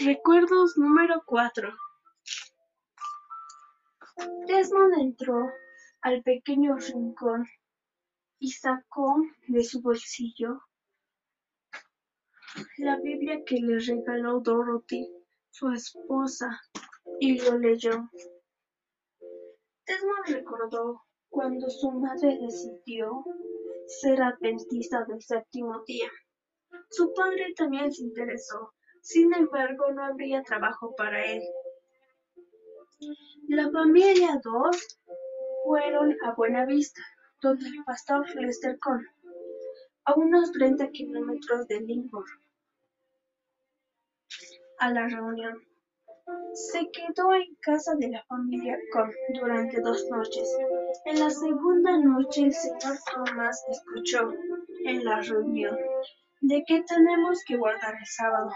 Recuerdos número cuatro. Desmond entró al pequeño rincón y sacó de su bolsillo la Biblia que le regaló Dorothy, su esposa, y lo leyó. Desmond recordó cuando su madre decidió ser adventista del séptimo día. Su padre también se interesó sin embargo, no habría trabajo para él. La familia dos fueron a Buena Vista, donde el pastor Lester Con, a unos 30 kilómetros de Lincoln, a la reunión. Se quedó en casa de la familia Con durante dos noches. En la segunda noche el señor Thomas escuchó en la reunión de que tenemos que guardar el sábado.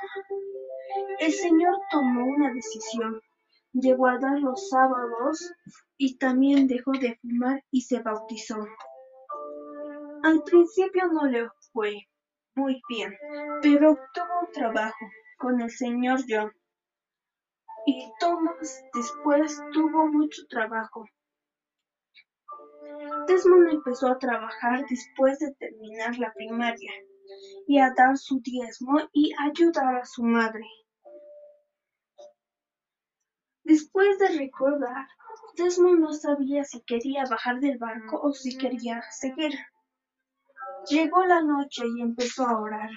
El Señor tomó una decisión de guardar los sábados y también dejó de fumar y se bautizó. Al principio no le fue muy bien, pero obtuvo un trabajo con el señor John. Y Thomas después tuvo mucho trabajo. Desmond empezó a trabajar después de terminar la primaria y a dar su diezmo y ayudar a su madre. Después de recordar, Desmond no sabía si quería bajar del barco o si quería seguir. Llegó la noche y empezó a orar.